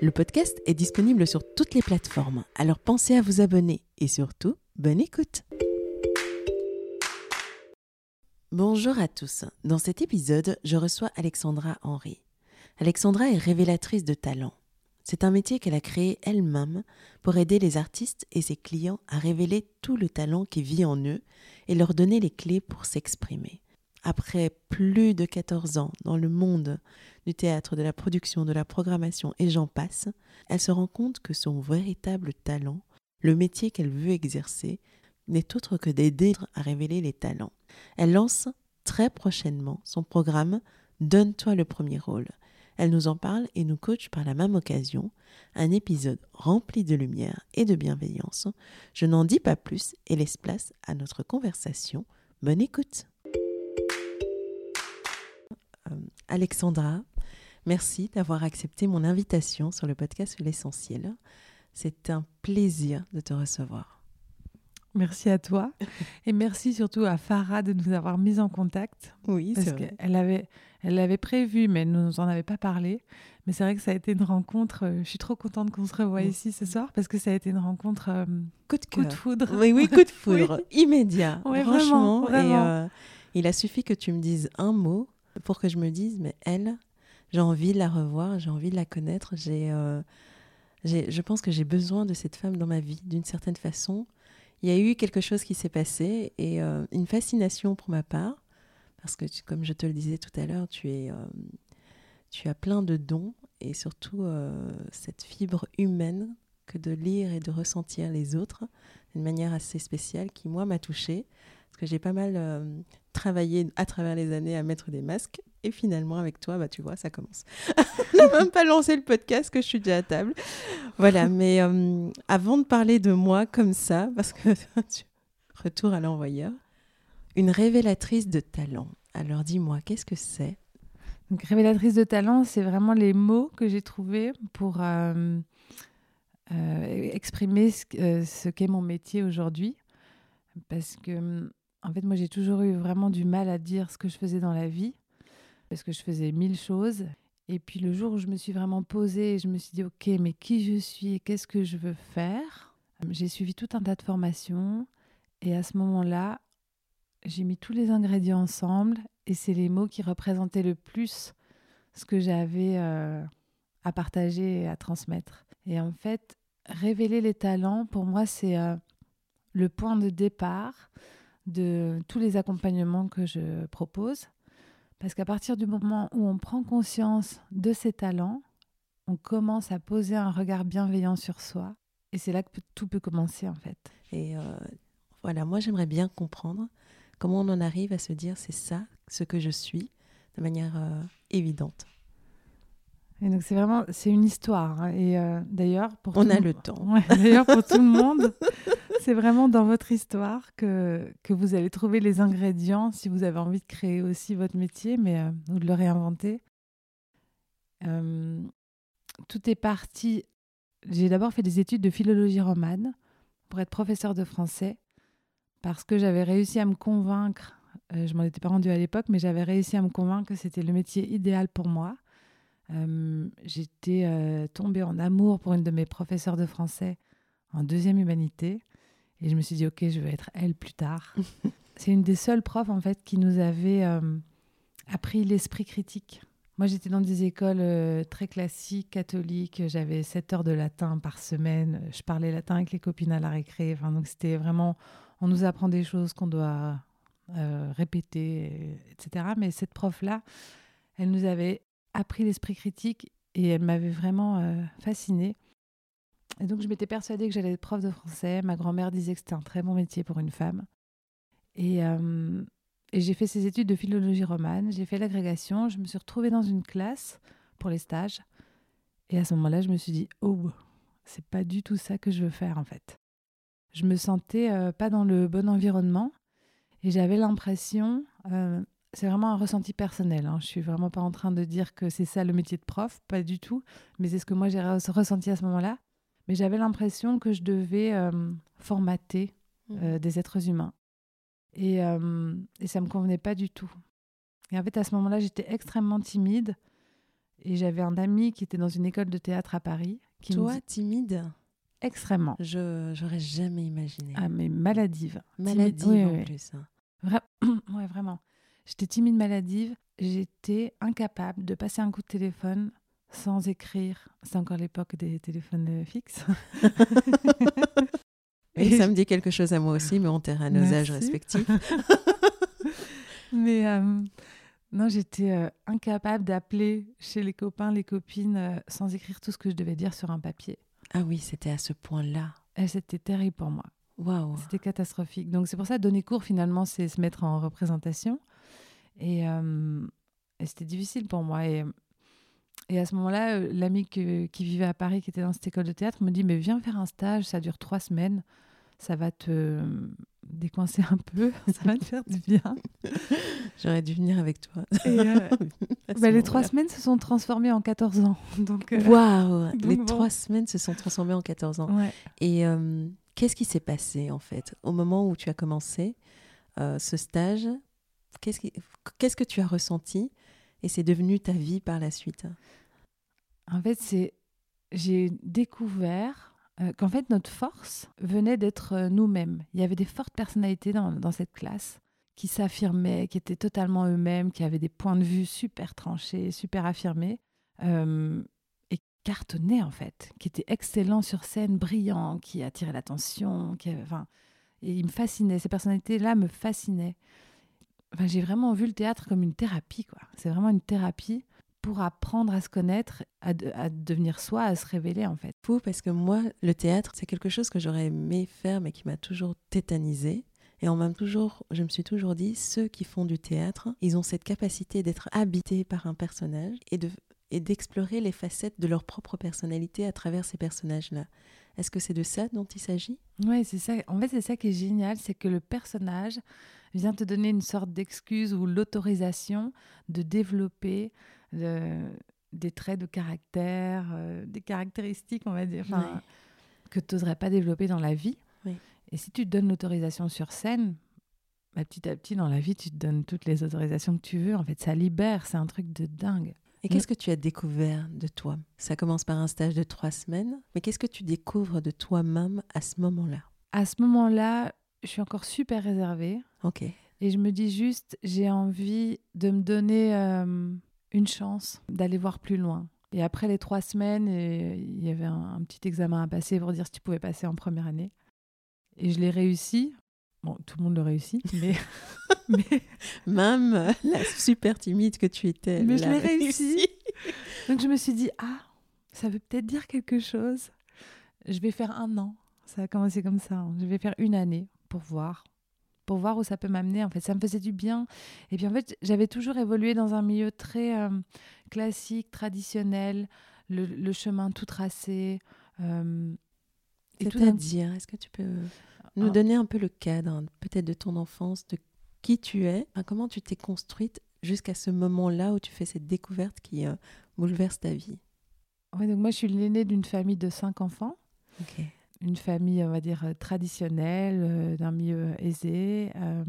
Le podcast est disponible sur toutes les plateformes, alors pensez à vous abonner et surtout, bonne écoute. Bonjour à tous. Dans cet épisode, je reçois Alexandra Henry. Alexandra est révélatrice de talent. C'est un métier qu'elle a créé elle-même pour aider les artistes et ses clients à révéler tout le talent qui vit en eux et leur donner les clés pour s'exprimer. Après plus de 14 ans dans le monde du théâtre, de la production, de la programmation et j'en passe, elle se rend compte que son véritable talent, le métier qu'elle veut exercer, n'est autre que d'aider à révéler les talents. Elle lance très prochainement son programme Donne-toi le premier rôle. Elle nous en parle et nous coach par la même occasion, un épisode rempli de lumière et de bienveillance. Je n'en dis pas plus et laisse place à notre conversation. Bonne écoute. Alexandra, Merci d'avoir accepté mon invitation sur le podcast L'essentiel. C'est un plaisir de te recevoir. Merci à toi et merci surtout à Farah de nous avoir mis en contact. Oui, parce qu'elle avait, elle l'avait prévu, mais elle ne nous en avait pas parlé. Mais c'est vrai que ça a été une rencontre. Euh, je suis trop contente qu'on se revoie ici ce soir parce que ça a été une rencontre euh, coup, de coup de foudre. Oui, oui, coup de foudre, immédiat. franchement, Et euh, il a suffi que tu me dises un mot pour que je me dise, mais elle, j'ai envie de la revoir, j'ai envie de la connaître. Euh, j'ai, je pense que j'ai besoin de cette femme dans ma vie, d'une certaine façon. Il y a eu quelque chose qui s'est passé et euh, une fascination pour ma part, parce que comme je te le disais tout à l'heure, tu es, euh, tu as plein de dons et surtout cette fibre humaine que de lire et de ressentir les autres d'une manière assez spéciale qui moi m'a touchée que j'ai pas mal travaillé à travers les années à mettre des masques et finalement, avec toi, bah, tu vois, ça commence. N'a même pas lancé le podcast que je suis déjà à table. Voilà, mais euh, avant de parler de moi comme ça, parce que retour à l'envoyeur, une révélatrice de talent. Alors dis-moi, qu'est-ce que c'est? Donc, révélatrice de talent, c'est vraiment les mots que j'ai trouvés pour euh, euh, exprimer ce, ce qu'est mon métier aujourd'hui. Parce que, en fait, moi, j'ai toujours eu vraiment du mal à dire ce que je faisais dans la vie parce que je faisais mille choses. Et puis le jour où je me suis vraiment posée, je me suis dit, OK, mais qui je suis qu'est-ce que je veux faire? J'ai suivi tout un tas de formations. Et à ce moment-là, j'ai mis tous les ingrédients ensemble. Et c'est les mots qui représentaient le plus ce que j'avais euh, à partager et à transmettre. Et en fait, révéler les talents, pour moi, c'est euh, le point de départ de tous les accompagnements que je propose. Parce qu'à partir du moment où on prend conscience de ses talents, on commence à poser un regard bienveillant sur soi. Et c'est là que tout peut commencer en fait. Et euh, voilà, moi j'aimerais bien comprendre comment on en arrive à se dire c'est ça ce que je suis de manière euh, évidente. Et donc c'est vraiment c'est une histoire hein. et euh, d'ailleurs pour on a le temps. d'ailleurs pour tout le monde, c'est vraiment dans votre histoire que, vous allez trouver les ingrédients si vous avez envie de créer aussi votre métier, mais euh, ou de le réinventer. Euh, tout est parti. J'ai d'abord fait des études de philologie romane pour être professeur de français parce que j'avais réussi à me convaincre. Euh, je m'en étais pas rendue à l'époque, mais j'avais réussi à me convaincre que c'était le métier idéal pour moi. J'étais tombée en amour pour une de mes professeurs de français en deuxième humanité. Et je me suis dit, ok, je vais être elle plus tard. c'est une des seules profs, en fait, qui nous avait euh, appris l'esprit critique. Moi, j'étais dans des écoles euh, très classiques, catholiques. J'avais 7 heures de latin par semaine. Je parlais latin avec les copines à la récré. Enfin, donc, c'était vraiment. On nous apprend des choses qu'on doit euh, répéter, etc. Mais cette prof-là, elle nous avait appris l'esprit critique et elle m'avait vraiment fascinée. Et donc, je m'étais persuadée que j'allais être prof de français. Ma grand-mère disait que c'était un très bon métier pour une femme. Et, euh, et j'ai fait ces études de philologie romane. J'ai fait l'agrégation. Je me suis retrouvée dans une classe pour les stages. Et à ce moment-là, je me suis dit, oh, c'est pas du tout ça que je veux faire en fait. Je me sentais euh, pas dans le bon environnement et j'avais l'impression, euh, c'est vraiment un ressenti personnel. Hein, je suis vraiment pas en train de dire que c'est ça le métier de prof, pas du tout. Mais c'est ce que moi j'ai ressenti à ce moment-là. Mais j'avais l'impression que je devais euh, formater Mhm. des êtres humains. Et, euh, et ça me convenait pas du tout. Et en fait, à ce moment-là, j'étais extrêmement timide. Et j'avais un ami qui était dans une école de théâtre à Paris. Qui me Toi, dit- timide, Extrêmement. je j'aurais jamais imaginé. Ah, mais maladive. Timide- Maladive oui, en oui, oui. plus. hein. Vra- ouais, vraiment. J'étais timide, maladive. J'étais incapable de passer un coup de téléphone sans écrire. C'est encore l'époque des téléphones euh, fixes. Oui, ça me dit quelque chose à moi aussi, mais on terre à nos âges respectifs. Mais euh, non, j'étais euh, incapable d'appeler chez les copains, les copines, euh, sans écrire tout ce que je devais dire sur un papier. Ah oui, c'était à ce point-là. Et c'était terrible pour moi. Waouh. C'était catastrophique. Donc c'est pour ça, donner cours, finalement, c'est se mettre en représentation. Et, et c'était difficile pour moi. Et, et à ce moment-là, euh, l'ami qui vivait à Paris, qui était dans cette école de théâtre, me dit, mais viens faire un stage, ça dure trois semaines. Ça va te euh, décoincer un peu, ça va te faire du bien. J'aurais dû venir avec toi. Et, euh, bah, les trois semaines se sont transformées en 14 ans. Waouh Les bon. trois semaines se sont transformées en 14 ans. ouais. Et euh, qu'est-ce qui s'est passé en fait au moment où tu as commencé euh, ce stage? Qu'est-ce qui- qu'est-ce que tu as ressenti? Et c'est devenu ta vie par la suite En fait, c'est j'ai découvert euh, qu'en fait notre force venait d'être euh, nous-mêmes. Il y avait des fortes personnalités dans, cette classe qui s'affirmaient, qui étaient totalement eux-mêmes, qui avaient des points de vue super tranchés, super affirmés, euh, et cartonnaient en fait, qui étaient excellents sur scène, brillants, qui attiraient l'attention, qui, enfin, et ils me fascinaient. Ces personnalités-là me fascinaient. Enfin, j'ai vraiment vu le théâtre comme une thérapie, quoi. C'est vraiment une thérapie pour apprendre à se connaître, à, de- à devenir soi, à se révéler en fait. Fou parce que moi, le théâtre, c'est quelque chose que j'aurais aimé faire mais qui m'a toujours tétanisé. Et on m'a toujours, je me suis toujours dit, ceux qui font du théâtre, ils ont cette capacité d'être habités par un personnage et de et d'explorer les facettes de leur propre personnalité à travers ces personnages-là. Est-ce que c'est de ça dont il s'agit? Ouais, c'est ça. En fait, c'est ça qui est génial, c'est que le personnage vient te donner une sorte d'excuse ou l'autorisation de développer le- des traits de caractère, euh, des caractéristiques, on va dire, que tu n'oserais pas développer dans la vie. Oui. Et si tu te donnes l'autorisation sur scène, bah, petit à petit, dans la vie, tu te donnes toutes les autorisations que tu veux. En fait, ça libère, c'est un truc de dingue. Et qu'est-ce que tu as découvert de toi? Ça commence par un stage de trois semaines, mais qu'est-ce que tu découvres de toi-même à ce moment-là? À ce moment-là, je suis encore super réservée. Ok. Et je me dis juste, j'ai envie de me donner euh, une chance d'aller voir plus loin. Et après les trois semaines, et il y avait un, un petit examen à passer pour dire si tu pouvais passer en première année. Et je l'ai réussi. Bon, tout le monde le réussit, mais, mais Même la super timide que tu étais. Mais je l'a l'ai réussi. donc je me suis dit, ah, ça veut peut-être dire quelque chose. Je vais faire un an. Ça a commencé comme ça. hein. Je vais faire une année pour voir. Pour voir où ça peut m'amener. En fait, ça me faisait du bien. Et puis en fait, j'avais toujours évolué dans un milieu très euh, classique, traditionnel, le, le chemin tout tracé. euh, et tout d'un- C'est-à-dire, est-ce que tu peux nous Ah. donner un peu le cadre, hein, peut-être de ton enfance, de qui tu es, comment tu t'es construite jusqu'à ce moment-là où tu fais cette découverte qui euh, bouleverse ta vie? Ouais, donc moi, je suis l'aînée d'une famille de cinq enfants. Une famille, on va dire, euh, traditionnelle, euh, d'un milieu aisé. Euh,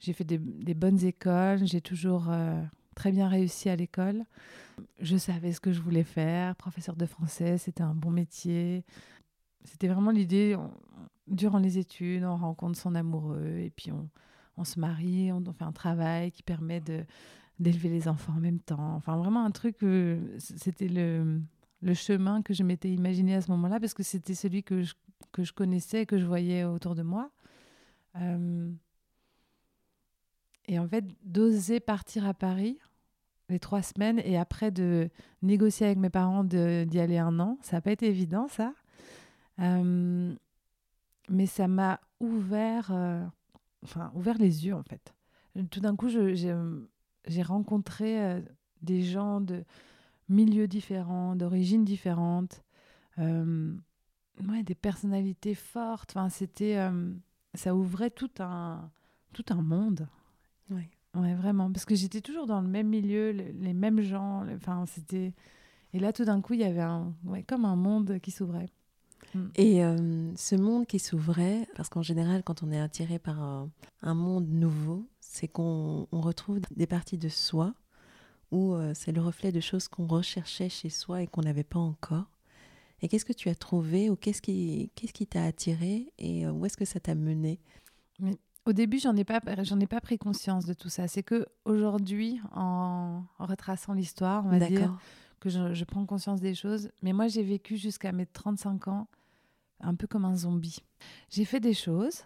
j'ai fait des, bonnes écoles, j'ai toujours très bien réussi à l'école. Je savais ce que je voulais faire. Professeur de français, c'était un bon métier. C'était vraiment l'idée, durant les études, on rencontre son amoureux et puis on, on se marie, on, on fait un travail qui permet d'élever les enfants en même temps. Enfin, vraiment un truc, c'était le, le chemin que je m'étais imaginé à ce moment-là, parce que c'était celui que je, que je connaissais, que je voyais autour de moi. Euh, et en fait, d'oser partir à Paris les trois semaines et après de négocier avec mes parents d'y aller un an, ça n'a pas été évident, ça. Euh, mais ça m'a ouvert, euh, enfin, ouvert les yeux, en fait. Tout d'un coup, j'ai rencontré des gens de milieux différents, d'origines différentes, ouais, des personnalités fortes. Enfin, c'était, ça ouvrait tout un, tout un monde. Oui. Ouais, vraiment. Parce que j'étais toujours dans le même milieu, les, mêmes gens. Enfin, c'était. Et là, tout d'un coup, il y avait un, ouais, comme un monde qui s'ouvrait. Mm. Et euh, ce monde qui s'ouvrait, parce qu'en général, quand on est attiré par un, monde nouveau, c'est qu'on retrouve des parties de soi où euh, c'est le reflet de choses qu'on recherchait chez soi et qu'on n'avait pas encore. Et qu'est-ce que tu as trouvé ou qu'est-ce qui qu'est-ce qui t'a attiré et euh, où est-ce que ça t'a mené? Mais Au début, j'en ai pas j'en ai pas pris conscience de tout ça. C'est que aujourd'hui, en, retraçant l'histoire, on va dire que je, prends conscience des choses. Mais moi, j'ai vécu jusqu'à mes 35 ans un peu comme un zombie. J'ai fait des choses,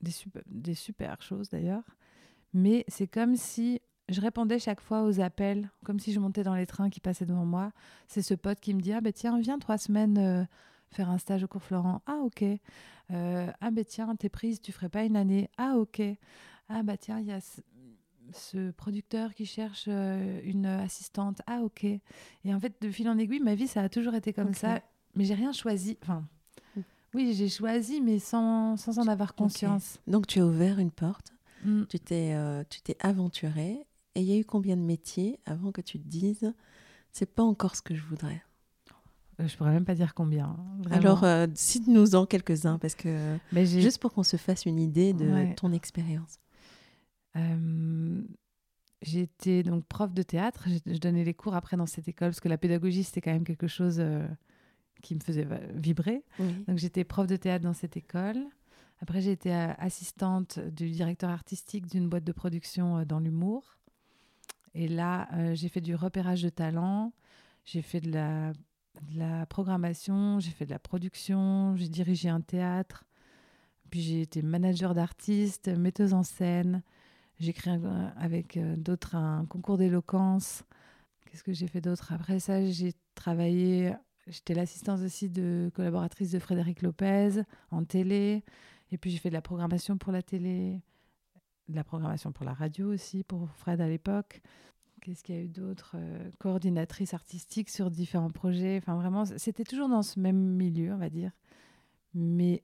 des super, des super choses d'ailleurs, mais c'est comme si je répondais chaque fois aux appels, comme si je montais dans les trains qui passaient devant moi. C'est ce pote qui me dit Ah, ben tiens, viens trois semaines euh, faire un stage au cours Florent. Ah, ok. Euh, ah, ben tiens, t'es prise, tu ferais pas une année. Ah, ok. Ah, bah tiens, il y a ce, producteur qui cherche euh, une assistante. Ah, ok. Et en fait, de fil en aiguille, ma vie, ça a toujours été comme ça. Mais j'ai rien choisi. Enfin, mm. oui, j'ai choisi, mais sans, sans en avoir conscience. Donc, tu as ouvert une porte. Mm. Tu t'es tu t'es aventuré et il y a eu combien de métiers avant que tu te dises, c'est pas encore ce que je voudrais? Euh, je pourrais même pas dire combien. Hein, Alors, euh, cite-nous-en quelques-uns, parce que juste pour qu'on se fasse une idée de ton expérience. Euh, J'étais donc prof de théâtre. Je donnais les cours après dans cette école, parce que la pédagogie, c'était quand même quelque chose euh, qui me faisait vibrer. Donc, j'étais prof de théâtre dans cette école. Après, j'ai été assistante du directeur artistique d'une boîte de production dans l'humour. Et là, euh, j'ai fait du repérage de talent, j'ai fait de la, la programmation, j'ai fait de la production, j'ai dirigé un théâtre, puis j'ai été manager d'artistes, metteuse en scène, j'ai créé avec euh, d'autres un concours d'éloquence. Qu'est-ce que j'ai fait d'autre? Après ça, j'ai travaillé, j'étais l'assistante aussi de collaboratrice de Frédéric Lopez en télé, et puis j'ai fait de la programmation pour la télé de la programmation pour la radio aussi, pour Fred à l'époque. Qu'est-ce qu'il y a eu d'autre euh, Coordinatrice artistique sur différents projets. Enfin, vraiment, c'était toujours dans ce même milieu, on va dire. Mais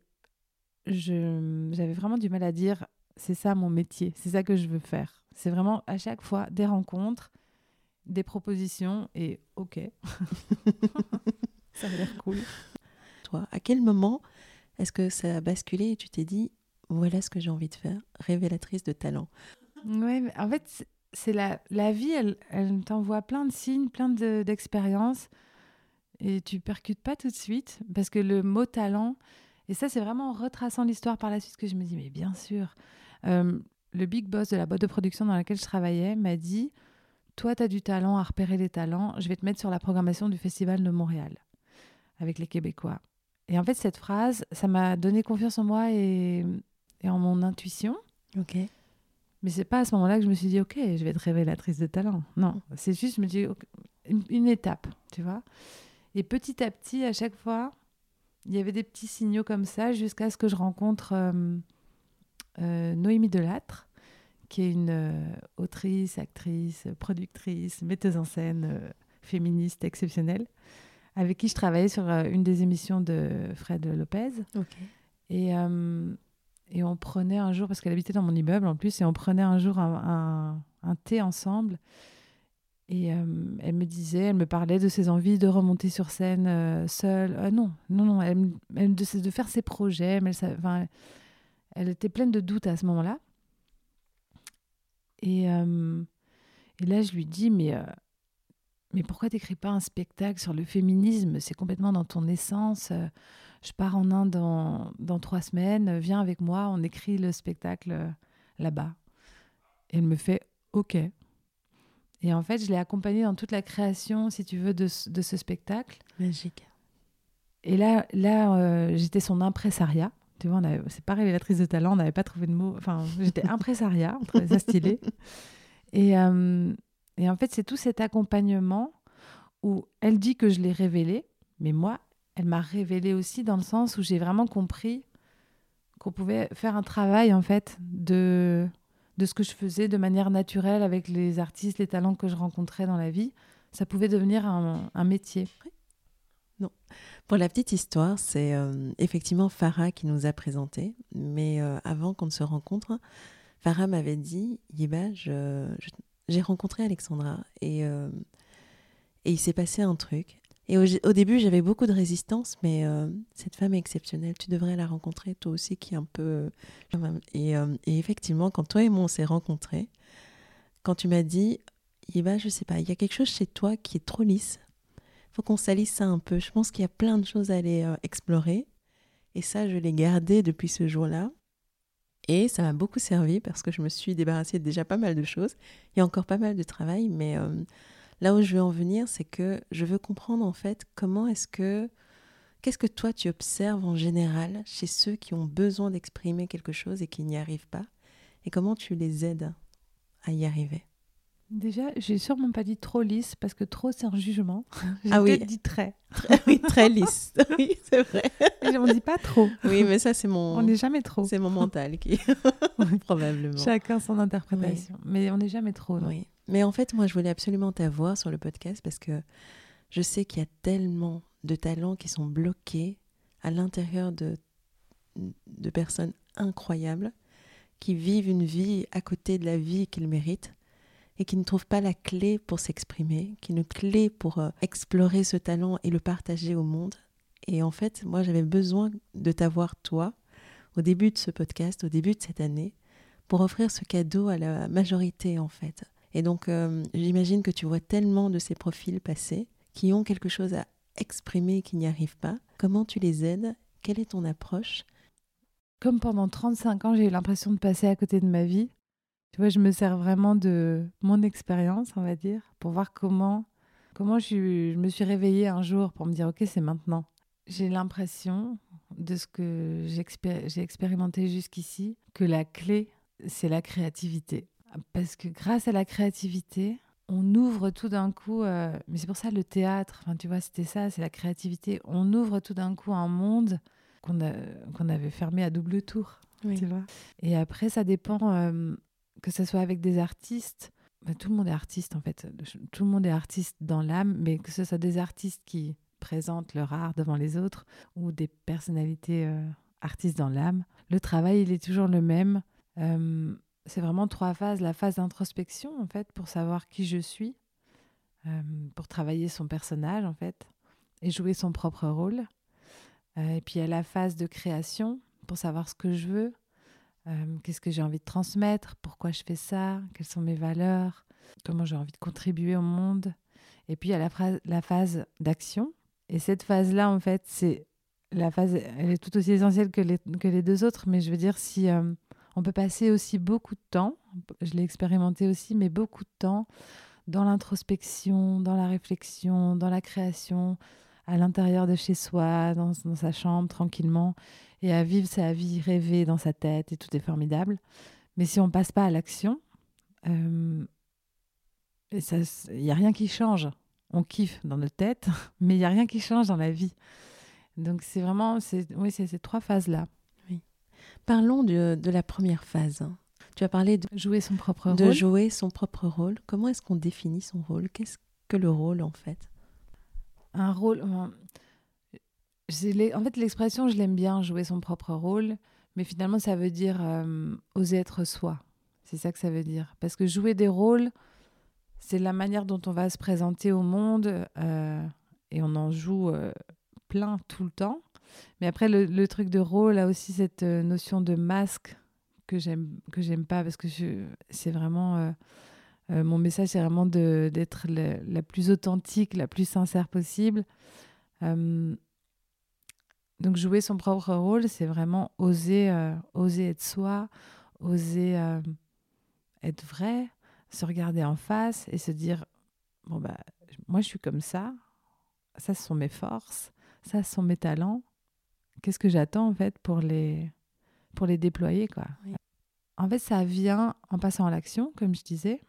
j'avais vraiment du mal à dire c'est ça mon métier, c'est ça que je veux faire. C'est vraiment à chaque fois des rencontres, des propositions et OK. ça a l'air cool. Toi, à quel moment est-ce que ça a basculé et tu t'es dit voilà ce que j'ai envie de faire, révélatrice de talent. Ouais, en fait, c'est la, la vie, elle, elle t'envoie plein de signes, plein d'expériences, et tu percutes pas tout de suite, parce que le mot talent, et ça, c'est vraiment en retraçant l'histoire par la suite que je me dis, mais bien sûr, euh, le big boss de la boîte de production dans laquelle je travaillais m'a dit, toi, tu as du talent à repérer les talents, je vais te mettre sur la programmation du Festival de Montréal avec les Québécois. Et en fait, cette phrase, ça m'a donné confiance en moi et, et en mon intuition. Ok. Mais c'est pas à ce moment-là que je me suis dit, ok, je vais être révélatrice de talent. Non, c'est juste, je me dis, une, étape, tu vois. Et petit à petit, à chaque fois, il y avait des petits signaux comme ça jusqu'à ce que je rencontre euh, euh, Noémie Delattre, qui est une euh, autrice, actrice, productrice, metteuse en scène féministe exceptionnelle, avec qui je travaillais sur une des émissions de Fred Lopez. Ok. Et et on prenait un jour, parce qu'elle habitait dans mon immeuble en plus, et on prenait un jour un, un, thé ensemble. Et euh, elle me disait, elle me parlait de ses envies de remonter sur scène euh, seule. Euh, non, non, non, elle, elle de, de, faire ses projets. Mais elle, était pleine de doutes à ce moment-là. Et, et là, je lui dis, mais, mais pourquoi t'écris pas un spectacle sur le féminisme? C'est complètement dans ton essence je pars en Inde dans, dans trois semaines, viens avec moi, on écrit le spectacle là-bas. Et elle me fait OK. Et en fait, je l'ai accompagné dans toute la création, si tu veux, de, ce- de ce spectacle. Magique. Et là, là euh, j'étais son impressariat. Tu vois, c'est pas révélatrice de talent, on n'avait pas trouvé de mot. Enfin, j'étais impressariat, on trouvait ça stylé. Et, euh, et en fait, c'est tout cet accompagnement où elle dit que je l'ai révélé, mais moi, elle m'a révélé aussi dans le sens où j'ai vraiment compris qu'on pouvait faire un travail, en fait, de, de ce que je faisais de manière naturelle avec les artistes, les talents que je rencontrais dans la vie. Ça pouvait devenir un, métier. Pour la petite histoire, c'est euh, effectivement Farah qui nous a présenté. Mais euh, avant qu'on ne se rencontre, Farah m'avait dit j'ai rencontré Alexandra et, euh, et il s'est passé un truc. Et au, début, j'avais beaucoup de résistance, mais euh, cette femme est exceptionnelle. Tu devrais la rencontrer, toi aussi, qui est un peu. euh, Et, euh, et effectivement, quand toi et moi on s'est rencontrés, quand tu m'as dit Yiba, je sais pas, il y a quelque chose chez toi qui est trop lisse faut qu'on salisse ça un peu. Je pense qu'il y a plein de choses à aller explorer. Et ça, je l'ai gardé depuis ce jour-là. Et ça m'a beaucoup servi parce que je me suis débarrassée de déjà pas mal de choses. Il y a encore pas mal de travail, mais là où je veux en venir, c'est que je veux comprendre en fait comment est-ce que... Qu'est-ce que toi tu observes en général chez ceux qui ont besoin d'exprimer quelque chose et qui n'y arrivent pas? Et comment tu les aides à y arriver? Déjà, j'ai sûrement pas dit trop lisse parce que trop c'est un jugement. J'ai Ah oui. dit très. Oui, très lisse. Oui, c'est vrai. Et on dit pas trop. Oui, mais ça, c'est mon... On n'est jamais trop. C'est mon mental qui. Probablement. Chacun son interprétation. Mais on n'est jamais trop. non. Oui. Mais en fait, moi, je voulais absolument t'avoir sur le podcast parce que je sais qu'il y a tellement de talents qui sont bloqués à l'intérieur de, de personnes incroyables qui vivent une vie à côté de la vie qu'ils méritent et qui ne trouvent pas la clé pour s'exprimer, qui ne clé pour euh, explorer ce talent et le partager au monde. Et en fait, moi, j'avais besoin de t'avoir, toi, au début de ce podcast, au début de cette année, pour offrir ce cadeau à la majorité, en fait. Et donc, euh, j'imagine que tu vois tellement de ces profils passer qui ont quelque chose à exprimer et qui n'y arrivent pas. Comment tu les aides? Quelle est ton approche? Comme pendant 35 ans, j'ai eu l'impression de passer à côté de ma vie. Tu vois, je me sers vraiment de mon expérience, on va dire, pour voir comment, comment je, je me suis réveillée un jour pour me dire, OK, c'est maintenant. J'ai l'impression de ce que j'ai expérimenté jusqu'ici, que la clé, c'est la créativité. Parce que grâce à la créativité, on ouvre tout d'un coup, euh, mais c'est pour ça le théâtre, enfin, tu vois, c'était ça, c'est la créativité. On ouvre tout d'un coup un monde qu'on qu'on avait fermé à double tour, tu vois. Et après, ça dépend euh, que ce soit avec des artistes. bah, tout le monde est artiste, en fait. Tout le monde est artiste dans l'âme, mais que ce soit des artistes qui présentent leur art devant les autres ou des personnalités euh, artistes dans l'âme. Le travail, il est toujours le même. Euh, c'est vraiment trois phases. La phase d'introspection, en fait, pour savoir qui je suis, euh, pour travailler son personnage, en fait, et jouer son propre rôle. Et puis, il y a la phase de création, pour savoir ce que je veux, euh, qu'est-ce que j'ai envie de transmettre, pourquoi je fais ça, quelles sont mes valeurs, comment j'ai envie de contribuer au monde? Et puis, il y a la, phase- d'action. Et cette phase-là, en fait, c'est la phase, elle est tout aussi essentielle que les, que les deux autres, mais je veux dire, si euh, on peut passer aussi beaucoup de temps, je l'ai expérimenté aussi, mais beaucoup de temps dans l'introspection, dans la réflexion, dans la création, à l'intérieur de chez soi, dans, dans sa chambre, tranquillement, et à vivre sa vie rêvée dans sa tête, et tout est formidable. Mais si on passe pas à l'action, euh, et ça- il n'y a rien qui change. On kiffe dans notre tête, mais il n'y a rien qui change dans la vie. Donc c'est vraiment, c'est, oui, c'est ces trois phases-là. Parlons de, de la première phase. Tu as parlé de, Jouer son propre de rôle. jouer son propre rôle. Comment est-ce qu'on définit son rôle? Qu'est-ce que le rôle en fait? Un rôle. en fait, l'expression, je l'aime bien, jouer son propre rôle, mais finalement, ça veut dire euh, oser être soi. C'est ça que ça veut dire. Parce que jouer des rôles, c'est la manière dont on va se présenter au monde, euh, et on en joue euh, plein tout le temps. Mais après, le, le truc de rôle a aussi cette notion de masque que j'aime que j'aime pas parce que c'est vraiment euh, mon message, c'est vraiment d'être la, plus authentique, la plus sincère possible. Euh, donc jouer son propre rôle, c'est vraiment oser, euh, oser être soi, oser être vrai, se regarder en face et se dire bon bah moi je suis comme ça, ça ce sont mes forces, ça ce sont mes talents. Qu'est-ce que j'attends en fait pour les pour les déployer quoi. En fait, ça vient en passant à l'action, comme je disais,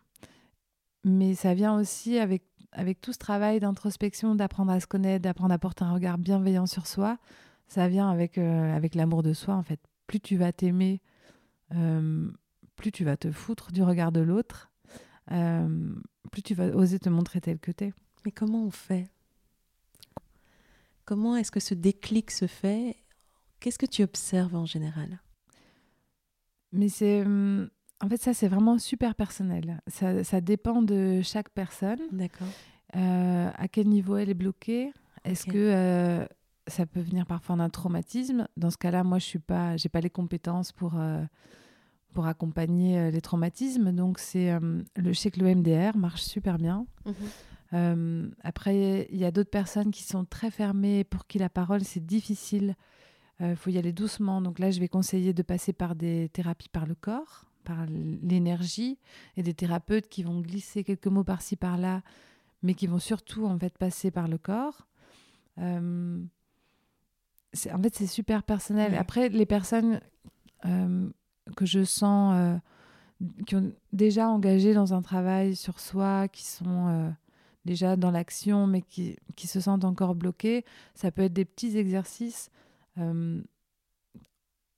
mais ça vient aussi avec avec tout ce travail d'introspection, d'apprendre à se connaître, d'apprendre à porter un regard bienveillant sur soi. Ça vient avec euh, avec l'amour de soi en fait. Plus tu vas t'aimer, euh, plus tu vas te foutre du regard de l'autre euh, plus tu vas oser te montrer tel que tu es. Mais comment on fait? Comment est-ce que ce déclic se fait? Qu'est-ce que tu observes en général? Mais c'est. En fait, ça, c'est vraiment super personnel. Ça, ça, dépend de chaque personne. D'accord. Euh, à quel niveau elle est bloquée? Est-ce que euh, ça peut venir parfois d'un traumatisme? Dans ce cas-là, moi, je suis pas, j'ai pas les compétences pour pour accompagner euh, les traumatismes. Donc, c'est euh, le, je sais que le MDR marche super bien. Mhm. Euh, après, il y a d'autres personnes qui sont très fermées, pour qui la parole, c'est difficile. Il faut y aller doucement. Donc là, je vais conseiller de passer par des thérapies par le corps, par l'énergie, et des thérapeutes qui vont glisser quelques mots par-ci, par-là, mais qui vont surtout, en fait, passer par le corps. en fait, c'est super personnel. Après, les personnes que je sens euh, qui ont déjà engagé dans un travail sur soi, qui sont euh, déjà dans l'action, mais qui, qui, se sentent encore bloqués. Ça peut être des petits exercices.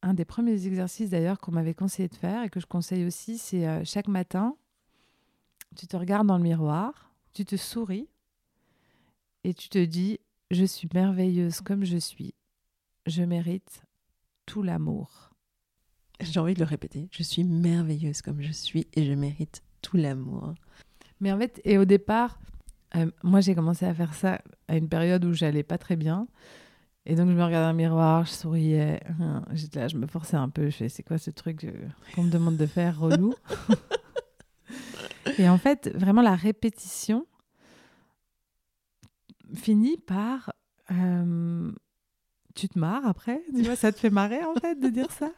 Euh, un des premiers exercices d'ailleurs qu'on m'avait conseillé de faire et que je conseille aussi, c'est chaque matin, tu te regardes dans le miroir, tu te souris et tu te dis, je suis merveilleuse comme je suis, je mérite tout l'amour. J'ai envie de le répéter. Je suis merveilleuse comme je suis et je mérite tout l'amour. Mais en fait, et au départ, euh, moi j'ai commencé à faire ça à une période où j'allais pas très bien. Et donc je me regardais dans le miroir, je souriais. Hein, j'étais là, je me forçais un peu. Je fais, c'est quoi ce truc euh, qu'on me demande de faire, relou? Et en fait, vraiment la répétition finit par euh, tu te marres après, tu vois, ça te fait marrer en fait de dire ça?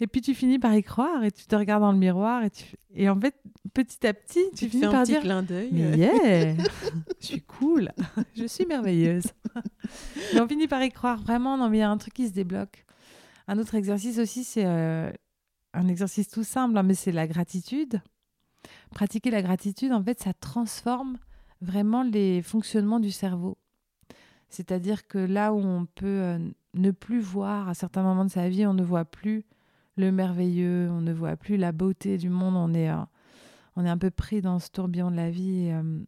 Et puis tu finis par y croire et tu te regardes dans le miroir et, tu... et en fait, petit à petit, tu, finis par dire clin d'œil. Mais yeah, je suis cool, je suis merveilleuse. et on finit par y croire vraiment, non mais il y a un truc qui se débloque. Un autre exercice aussi, c'est euh, un exercice tout simple, hein, mais c'est la gratitude. Pratiquer la gratitude, en fait, ça transforme vraiment les fonctionnements du cerveau. C'est-à-dire que là où on peut euh, ne plus voir à certains moments de sa vie, on ne voit plus le merveilleux, on ne voit plus la beauté du monde, on est, euh, on est un peu pris dans ce tourbillon de la vie. Euh,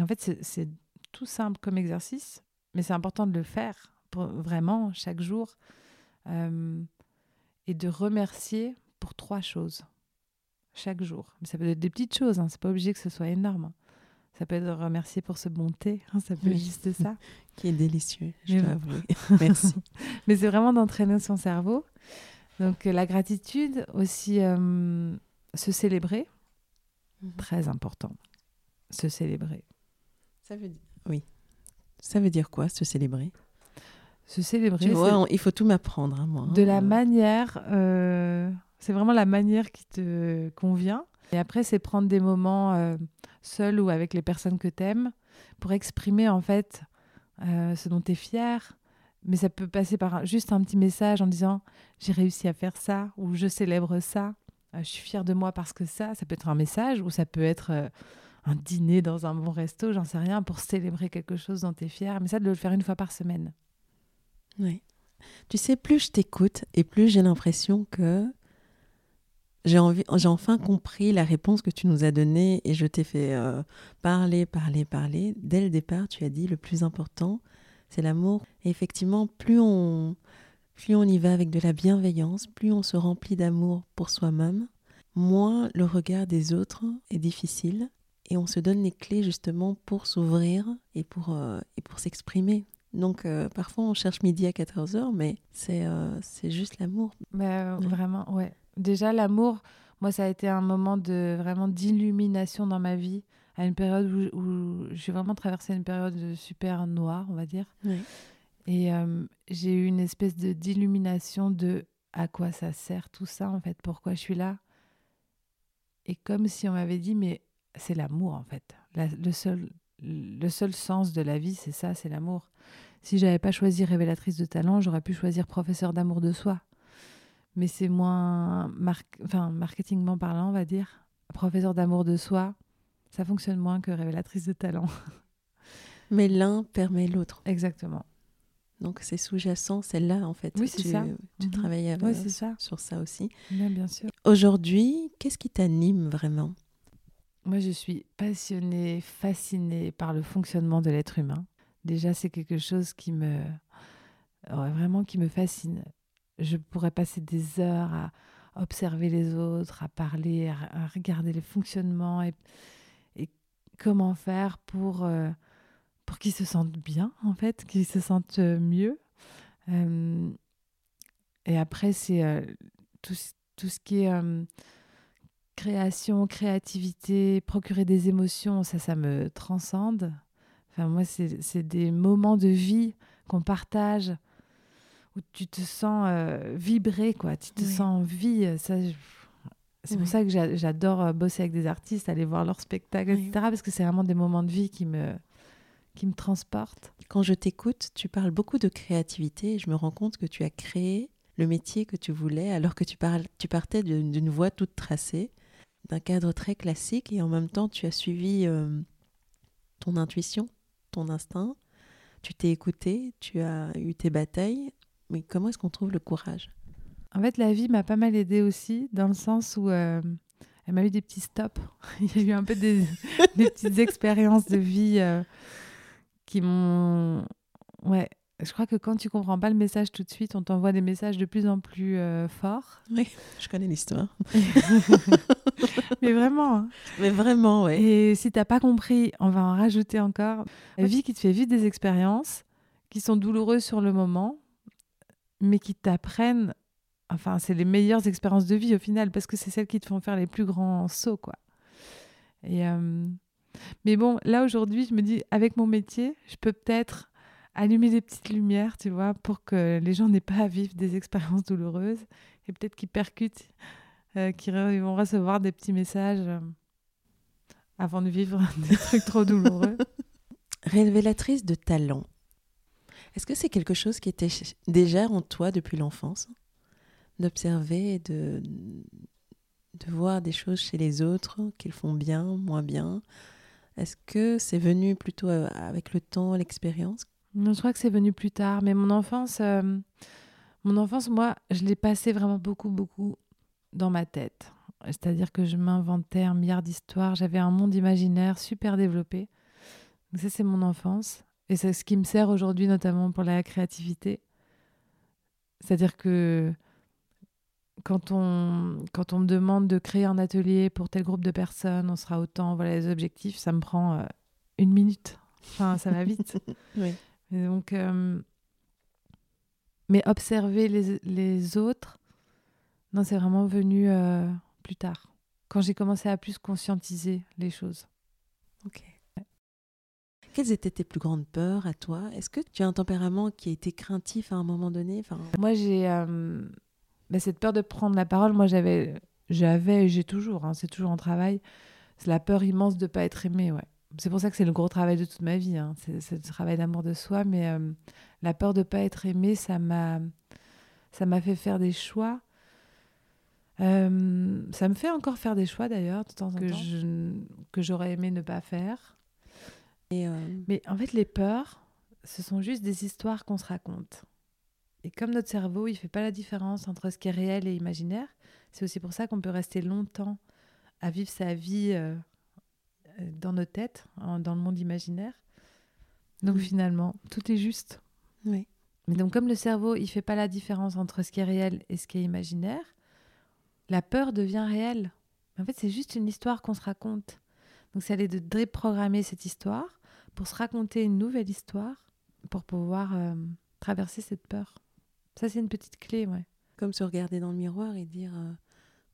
en fait, c'est tout simple comme exercice, mais c'est important de le faire vraiment chaque jour et de remercier pour trois choses chaque jour. ça peut être des petites choses, hein, c'est pas obligé que ce soit énorme. Hein. Ça peut être de remercier pour ce bon thé, hein, ça peut être juste ça. Qui est délicieux, je dois avouer. Merci. Mais c'est vraiment d'entraîner son cerveau. Donc euh, la gratitude, aussi euh, se célébrer, mhm. très important. Se célébrer. Ça veut dire, oui. Ça veut dire quoi, se célébrer? Se célébrer. Tu vois, il faut tout m'apprendre, hein, moi. De la manière, euh, c'est vraiment la manière qui te convient. Et après, c'est prendre des moments seul ou avec les personnes que tu aimes, pour exprimer en fait euh, ce dont tu es fier. Mais ça peut passer par juste un petit message en disant j'ai réussi à faire ça ou je célèbre ça, euh, je suis fière de moi parce que ça, ça peut être un message ou ça peut être euh, un dîner dans un bon resto, j'en sais rien, pour célébrer quelque chose dont tu es fier. Mais ça, de le faire une fois par semaine. Oui. Tu sais, plus je t'écoute et plus j'ai l'impression que j'ai enfin compris la réponse que tu nous as donnée et je t'ai fait euh, parler, parler, parler. Dès le départ, tu as dit le plus important, c'est l'amour. Et effectivement, plus on, plus on y va avec de la bienveillance, plus on se remplit d'amour pour soi-même, moins le regard des autres est difficile et on se donne les clés justement pour s'ouvrir et pour, euh, et pour s'exprimer. Donc euh, parfois on cherche midi à 14h, mais c'est c'est juste l'amour. Bah, vraiment, ouais. Déjà, l'amour, moi, ça a été un moment de vraiment d'illumination dans ma vie, à une période où, j'ai vraiment traversé une période super noire, on va dire. Et euh, j'ai eu une espèce de d'illumination de à quoi ça sert tout ça, en fait, pourquoi je suis là? Et comme si on m'avait dit, mais c'est l'amour en fait. le, seul, le seul sens de la vie, c'est ça, c'est l'amour. Si j'avais pas choisi révélatrice de talent, j'aurais pu choisir professeur d'amour de soi. Mais c'est moins enfin, marketingment parlant, on va dire. Professeur d'amour de soi, ça fonctionne moins que révélatrice de talent. Mais l'un permet l'autre. Exactement. Donc c'est sous-jacent, c'est là en fait. Oui, c'est ça. Tu mhm. travailles euh, ça. sur ça aussi. Bien, bien sûr. Aujourd'hui, qu'est-ce qui t'anime vraiment? Moi, je suis passionnée, fascinée par le fonctionnement de l'être humain. Déjà, c'est quelque chose qui me vraiment qui me fascine. Je pourrais passer des heures à observer les autres, à parler, à, regarder les fonctionnements et, comment faire pour euh, pour qu'ils se sentent bien, en fait, qu'ils se sentent euh, mieux. Euh, et après, c'est tout, tout, ce qui est création, créativité, procurer des émotions, ça, ça me transcende. Enfin, moi, c'est des moments de vie qu'on partage où tu te sens vibrer, quoi. Tu te sens en vie. Ça, c'est pour ça que j'adore bosser avec des artistes, aller voir leurs spectacles, etc. Parce que c'est vraiment des moments de vie qui me, qui me transporte. Quand je t'écoute, tu parles beaucoup de créativité et je me rends compte que tu as créé le métier que tu voulais alors que tu, parles, tu partais d'une voie toute tracée, d'un cadre très classique et en même temps tu as suivi euh, ton intuition, ton instinct, tu t'es écouté, tu as eu tes batailles. Mais comment est-ce qu'on trouve le courage? En fait, la vie m'a pas mal aidée aussi dans le sens où... Euh, elle m'a eu des petits stops. Il y a eu un peu des, petites expériences de vie euh, qui m'ont. Ouais, je crois que quand tu comprends pas le message tout de suite, on t'envoie des messages de plus en plus euh, forts. Oui, je connais l'histoire. Mais vraiment. Hein. Mais vraiment, ouais. Et si t'as pas compris, on va en rajouter encore. La vie qui te fait vivre des expériences qui sont douloureuses sur le moment, mais qui t'apprennent. Enfin, c'est les meilleures expériences de vie au final, parce que c'est celles qui te font faire les plus grands sauts, quoi. Et, mais bon, là aujourd'hui, je me dis, avec mon métier, je peux peut-être allumer des petites lumières, tu vois, pour que les gens n'aient pas à vivre des expériences douloureuses et peut-être qu'ils percutent, euh, qu'ils vont recevoir des petits messages euh, avant de vivre des trucs trop douloureux. Révélatrice de talent. Est-ce que c'est quelque chose qui était déjà en toi depuis l'enfance? D'observer et de, de voir des choses chez les autres qu'ils font bien, moins bien, est-ce que c'est venu plutôt euh, avec le temps, l'expérience? Je crois que c'est venu plus tard. Mais mon enfance, euh, mon enfance, moi, je l'ai passé vraiment beaucoup, beaucoup dans ma tête. C'est-à-dire que je m'inventais un milliard d'histoires. J'avais un monde imaginaire super développé. Donc ça, c'est mon enfance. Et c'est ce qui me sert aujourd'hui, notamment pour la créativité. C'est-à-dire que quand on, quand on me demande de créer un atelier pour tel groupe de personnes, on sera autant, voilà les objectifs, ça me prend euh, une minute. Enfin, ça va vite. oui. donc, euh, mais observer les, les autres, non, c'est vraiment venu euh, plus tard, quand j'ai commencé à plus conscientiser les choses. Ok. Quelles étaient tes plus grandes peurs à toi? Est-ce que tu as un tempérament qui a été craintif à un moment donné? Enfin... Moi, j'ai bah, cette peur de prendre la parole, moi j'avais, j'avais, j'ai toujours, hein, c'est toujours en travail, c'est la peur immense de ne pas être aimé, ouais. C'est pour ça que c'est le gros travail de toute ma vie, hein. c'est, le travail d'amour de soi, mais euh, la peur de ne pas être aimé, ça m'a, ça m'a fait faire des choix. Euh, ça me fait encore faire des choix d'ailleurs, de temps en que temps. Je, que j'aurais aimé ne pas faire. Et euh, Mais en fait, les peurs, ce sont juste des histoires qu'on se raconte. Et comme notre cerveau, il fait pas la différence entre ce qui est réel et imaginaire, c'est aussi pour ça qu'on peut rester longtemps à vivre sa vie euh, euh, dans nos têtes, dans le monde imaginaire. Donc finalement, tout est juste. Oui. Mais donc comme le cerveau, il fait pas la différence entre ce qui est réel et ce qui est imaginaire, la peur devient réelle. En fait, c'est juste une histoire qu'on se raconte. Donc c'est aller de déprogrammer cette histoire pour se raconter une nouvelle histoire pour pouvoir euh, traverser cette peur. Ça, c'est une petite clé, ouais. Comme se regarder dans le miroir et dire euh,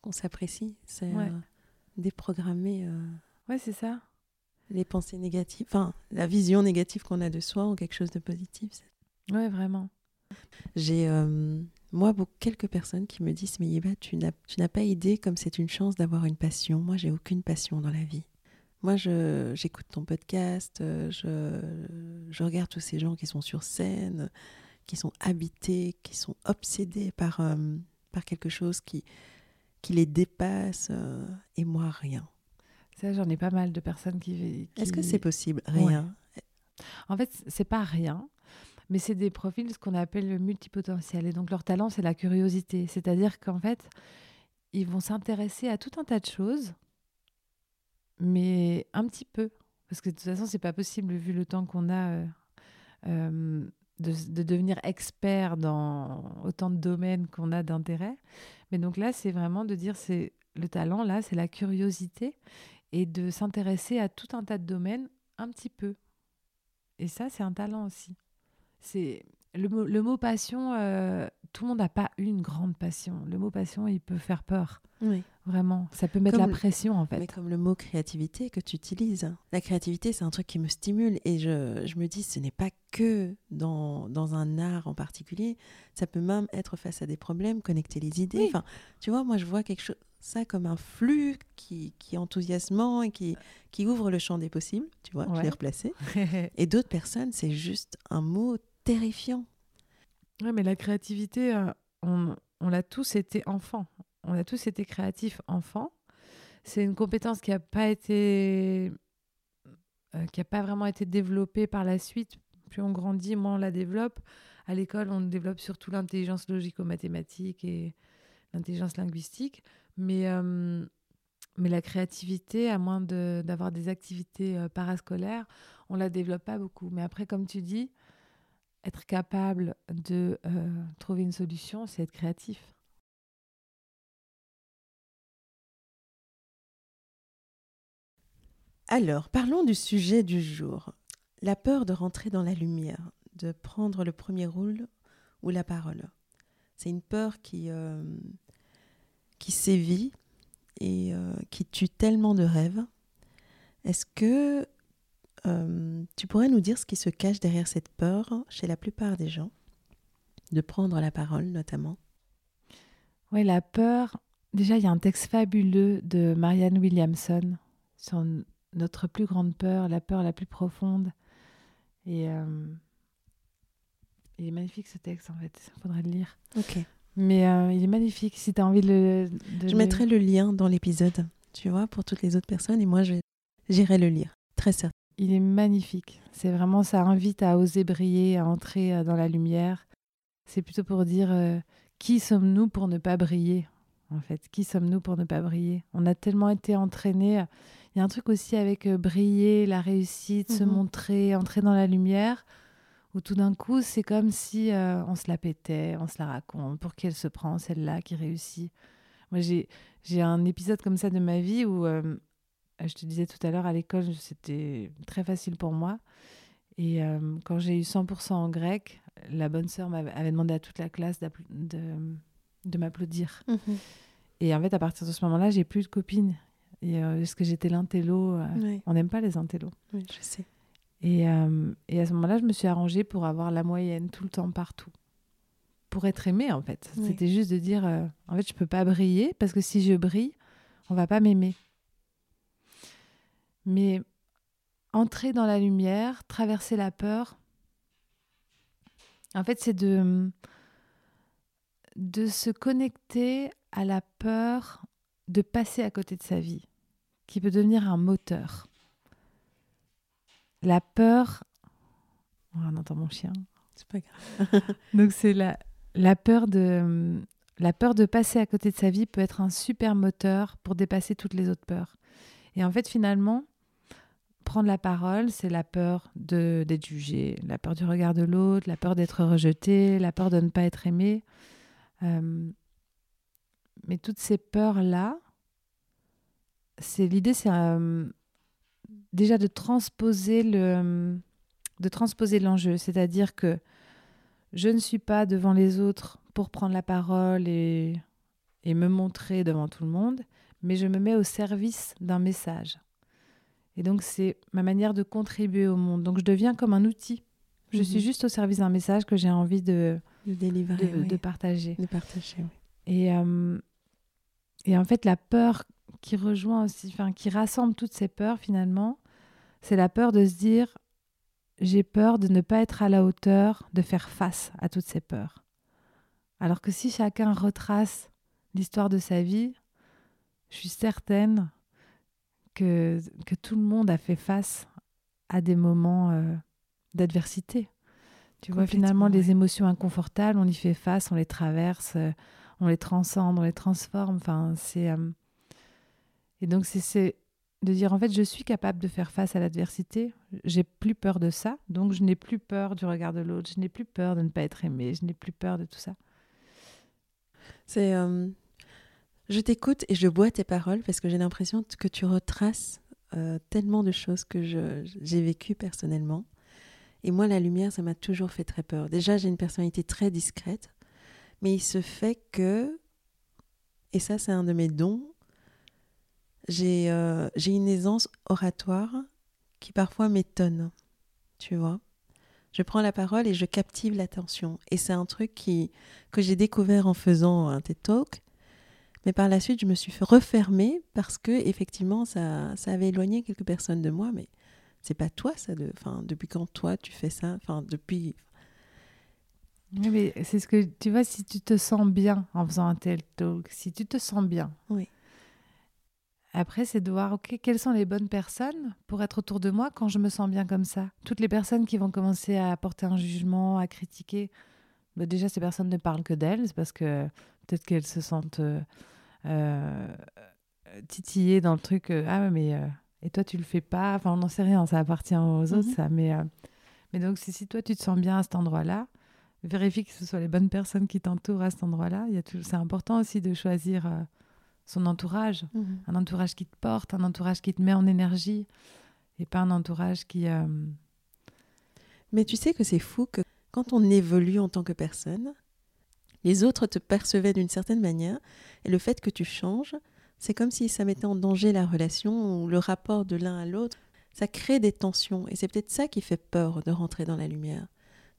qu'on s'apprécie. C'est euh, déprogrammer. Ouais, c'est ça. Les pensées négatives, enfin, la vision négative qu'on a de soi en quelque chose de positif. Ouais, vraiment. J'ai, moi, quelques personnes qui me disent Mais Yéba, tu n'as pas idée comme c'est une chance d'avoir une passion. Moi, j'ai aucune passion dans la vie. Moi, j'écoute ton podcast, euh, je, je regarde tous ces gens qui sont sur scène, qui sont habités, qui sont obsédés par, euh, par quelque chose qui, qui les dépasse, euh, et moi, rien. Ça, j'en ai pas mal de personnes qui. qui- Est-ce que c'est possible? Rien. En fait, c'est pas rien, mais c'est des profils ce qu'on appelle multipotentiels. Et donc leur talent, c'est la curiosité. C'est-à-dire qu'en fait, ils vont s'intéresser à tout un tas de choses, mais un petit peu. Parce que de toute façon, c'est pas possible, vu le temps qu'on a, euh, euh, de, de devenir expert dans autant de domaines qu'on a d'intérêt. Mais donc là, c'est vraiment de dire, c'est le talent, là, c'est la curiosité et de s'intéresser à tout un tas de domaines un petit peu. Et ça, c'est un talent aussi. C'est le mot, le mot passion. euh, tout le monde n'a pas une grande passion. Le mot passion, il peut faire peur, Oui. vraiment. Ça peut mettre Comme la pression en fait. Mais comme le mot créativité que tu utilises. La créativité, c'est un truc qui me stimule et je, je me dis, ce n'est pas que dans, dans un art en particulier. Ça peut même être face à des problèmes, connecter les idées. Oui. Enfin, tu vois, moi, je vois quelque chose, ça comme un flux qui, qui est enthousiasmant et qui, qui ouvre le champ des possibles. Tu vois, je Ouais. l'ai replacé. Et d'autres personnes, c'est juste un mot terrifiant. Ouais, mais la créativité, euh, on, l'a tous été enfant. On a tous été créatifs enfant. C'est une compétence qui n'a pas été, euh, qui pas vraiment été développée par la suite. Plus on grandit, moins on la développe. À l'école, on développe surtout l'intelligence logico-mathématique et l'intelligence linguistique. Mais, euh, mais la créativité, à moins d'avoir des activités parascolaires, on la développe pas beaucoup. Mais après, comme tu dis, être capable de euh, trouver une solution, c'est être créatif. Alors, parlons du sujet du jour. La peur de rentrer dans la lumière, de prendre le premier rôle ou la parole. C'est une peur qui, euh, qui sévit et euh, qui tue tellement de rêves. Est-ce que euh, tu pourrais nous dire ce qui se cache derrière cette peur chez la plupart des gens? De prendre la parole notamment Oui, la peur. Déjà, il y a un texte fabuleux de Marianne Williamson sur notre plus grande peur, la peur la plus profonde. Et euh, il est magnifique ce texte, en fait. Il faudrait le lire. Ok. Mais euh, il est magnifique. Si tu as envie de le. de Je le- mettrai le lien dans l'épisode, tu vois, pour toutes les autres personnes et moi, j'irai le lire. Très certain. Il est magnifique. C'est vraiment, ça invite à oser briller, à entrer euh, dans la lumière. C'est plutôt pour dire euh, qui sommes-nous pour ne pas briller, en fait? Qui sommes-nous pour ne pas briller? On a tellement été entraînés. Il y a un truc aussi avec euh, briller, la réussite, se Mhm. montrer, entrer dans la lumière, où tout d'un coup, c'est comme si euh, on se la pétait, on se la raconte. Pour qui elle se prend, celle-là qui réussit Moi, j'ai j'ai un épisode comme ça de ma vie où euh, je te disais tout à l'heure, à l'école, c'était très facile pour moi. Et euh, quand j'ai eu 100% en grec, la bonne sœur m'avait avait demandé à toute la classe de, de m'applaudir. Et en fait, à partir de ce moment-là, j'ai plus de copines. Et, euh, parce que j'étais l'intello. euh, Oui, on n'aime pas les intellos. oui, je sais. Et, euh, et à ce moment-là, je me suis arrangée pour avoir la moyenne tout le temps, partout. Pour être aimée, en fait. Oui. C'était juste de dire, en fait, je peux pas briller parce que si je brille, on va pas m'aimer. Mais entrer dans la lumière, traverser la peur, en fait, c'est de, de se connecter à la peur de passer à côté de sa vie, qui peut devenir un moteur. La peur. Oh, on entend mon chien. C'est pas grave. Donc c'est la, la peur de la peur de passer à côté de sa vie peut être un super moteur pour dépasser toutes les autres peurs. Et en fait finalement prendre la parole, c'est la peur d'être jugé, la peur du regard de l'autre, la peur d'être rejeté, la peur de ne pas être aimé. Euh, mais toutes ces peurs là, c'est l'idée c'est euh, déjà de transposer le de transposer l'enjeu, c'est-à-dire que je ne suis pas devant les autres pour prendre la parole et, et me montrer devant tout le monde, mais je me mets au service d'un message. Et donc c'est ma manière de contribuer au monde. Donc je deviens comme un outil. Je Mhm. suis juste au service d'un message que j'ai envie de, De délivrer, de, oui. de partager. De partager, oui. Et, euh, et en fait, la peur qui rejoint aussi, enfin, qui rassemble toutes ces peurs finalement, c'est la peur de se dire j'ai peur de ne pas être à la hauteur de faire face à toutes ces peurs. Alors que si chacun retrace l'histoire de sa vie, je suis certaine que, que tout le monde a fait face à des moments euh, d'adversité. Tu vois, finalement, les émotions inconfortables, on y fait face, on les traverse, euh, on les transcende, on les transforme. Enfin, c'est. Euh, et donc, c'est de dire en fait, je suis capable de faire face à l'adversité. J'ai plus peur de ça. Donc, je n'ai plus peur du regard de l'autre. Je n'ai plus peur de ne pas être aimé. Je n'ai plus peur de tout ça. C'est. Euh, je t'écoute et je bois tes paroles parce que j'ai l'impression que tu retraces tellement de choses que j'ai vécues personnellement. Et moi, la lumière, ça m'a toujours fait très peur. Déjà, j'ai une personnalité très discrète, mais il se fait que, et ça, c'est un de mes dons, j'ai euh, une aisance oratoire qui parfois m'étonne, tu vois. Je prends la parole et je captive l'attention. Et c'est un truc qui, que j'ai découvert en faisant un TED Talk. Mais par la suite, je me suis fait refermer parce que, effectivement, ça, ça avait éloigné quelques personnes de moi. Mais c'est pas toi ça de enfin depuis quand toi tu fais ça? Enfin depuis. Mais c'est ce que tu vois si tu te sens bien en faisant un tel talk si tu te sens bien. Oui. Après c'est de voir ok quelles sont les bonnes personnes pour être autour de moi quand je me sens bien comme ça? Toutes les personnes qui vont commencer à apporter un jugement à critiquer bah, déjà ces personnes ne parlent que d'elles c'est parce que peut-être qu'elles se sentent euh, euh, titillées dans le truc euh, ah mais et toi tu le fais pas. Enfin, on n'en sait rien, ça appartient aux autres, mhm. ça. Mais, euh, mais donc, si toi tu te sens bien à cet endroit-là, vérifie que ce soit les bonnes personnes qui t'entourent à cet endroit-là. C'est important aussi de choisir euh, son entourage, mhm. un entourage qui te porte, un entourage qui te met en énergie, et pas un entourage qui. Euh, mais tu sais que c'est fou que quand on évolue en tant que personne, les autres te percevaient d'une certaine manière, et le fait que tu changes, c'est comme si ça mettait en danger la relation ou le rapport de l'un à l'autre. Ça crée des tensions et c'est peut-être ça qui fait peur de rentrer dans la lumière,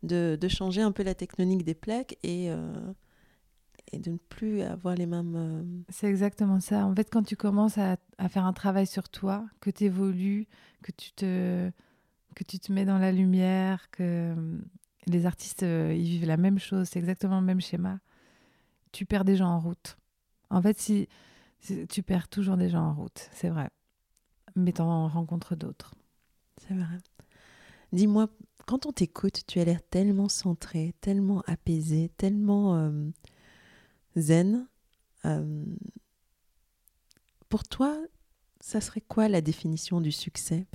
de, changer un peu la tectonique des plaques et, euh, et de ne plus avoir les mêmes... Euh, c'est exactement ça. En fait, quand tu commences à, faire un travail sur toi, que tu évolues, que tu, te, que tu te mets dans la lumière, que les artistes, euh, ils vivent la même chose, c'est exactement le même schéma, tu perds des gens en route. En fait, si tu perds toujours des gens en route, c'est vrai. Mais tu en rencontres d'autres. C'est vrai. Dis-moi, quand on t'écoute, tu as l'air tellement centré, tellement apaisé, tellement euh, zen. Euh, pour toi, ça serait quoi la définition du succès?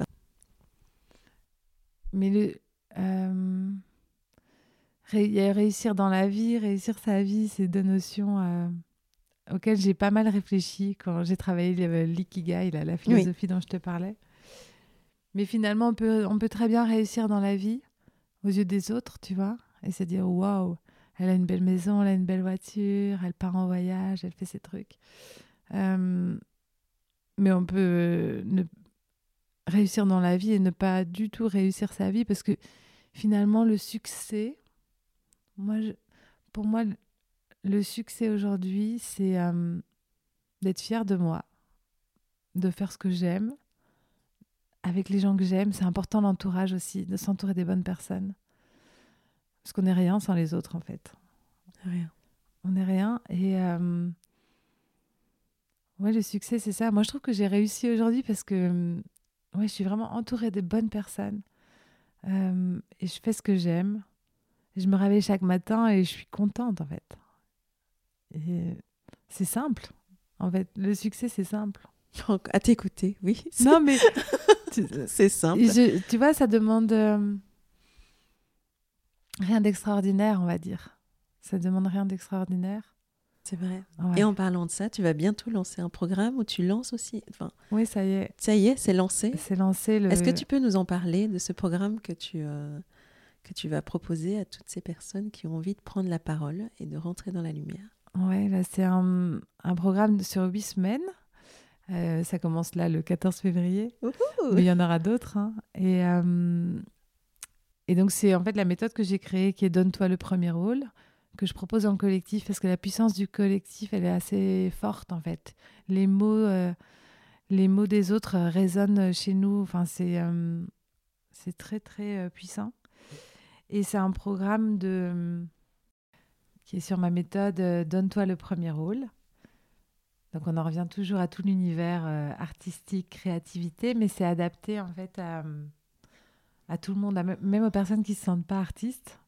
Mais le, euh, réussir dans la vie, réussir sa vie, c'est deux notions auquel j'ai pas mal réfléchi quand j'ai travaillé l'ikigai, la philosophie dont je te parlais. Mais finalement, on peut, on peut très bien réussir dans la vie aux yeux des autres, tu vois, et se dire waouh, elle a une belle maison, elle a une belle voiture, elle part en voyage, elle fait ses trucs. Euh, mais on peut ne réussir dans la vie et ne pas du tout réussir sa vie parce que finalement, le succès, moi, pour moi, le succès aujourd'hui, c'est euh, d'être fier de moi, de faire ce que j'aime, avec les gens que j'aime. C'est important l'entourage aussi, de s'entourer des bonnes personnes. Parce qu'on n'est rien sans les autres, en fait. Rien. On n'est rien. Et euh, ouais, le succès, c'est ça. Moi, je trouve que j'ai réussi aujourd'hui parce que ouais, je suis vraiment entourée de bonnes personnes. Euh, et je fais ce que j'aime. Je me réveille chaque matin et je suis contente, en fait c'est simple. En fait, le succès, c'est simple. À t'écouter, oui. Non, mais c'est simple. tu vois, ça demande euh, rien d'extraordinaire, on va dire. Ça demande rien d'extraordinaire. C'est vrai. Et en parlant de ça, tu vas bientôt lancer un programme où tu lances aussi. Enfin, oui, ça y est. Ça y est, c'est lancé. C'est lancé. Le... Est-ce que tu peux nous en parler de ce programme que tu euh, que tu vas proposer à toutes ces personnes qui ont envie de prendre la parole et de rentrer dans la lumière Ouais, là, c'est un, un, programme sur huit semaines. Euh, ça commence là le 14 février. Mais il y en aura d'autres. Hein. Et, euh, et donc, c'est en fait la méthode que j'ai créée qui est Donne-toi le premier rôle, que je propose en collectif, parce que la puissance du collectif, elle est assez forte en fait. Les mots, euh, les mots des autres résonnent chez nous. Enfin, c'est c'est très très puissant. Et c'est un programme de qui est sur ma méthode Donne-toi le premier rôle. Donc on en revient toujours à tout l'univers artistique, créativité, mais c'est adapté en fait à, tout le monde, même aux personnes qui ne se sentent pas artistes.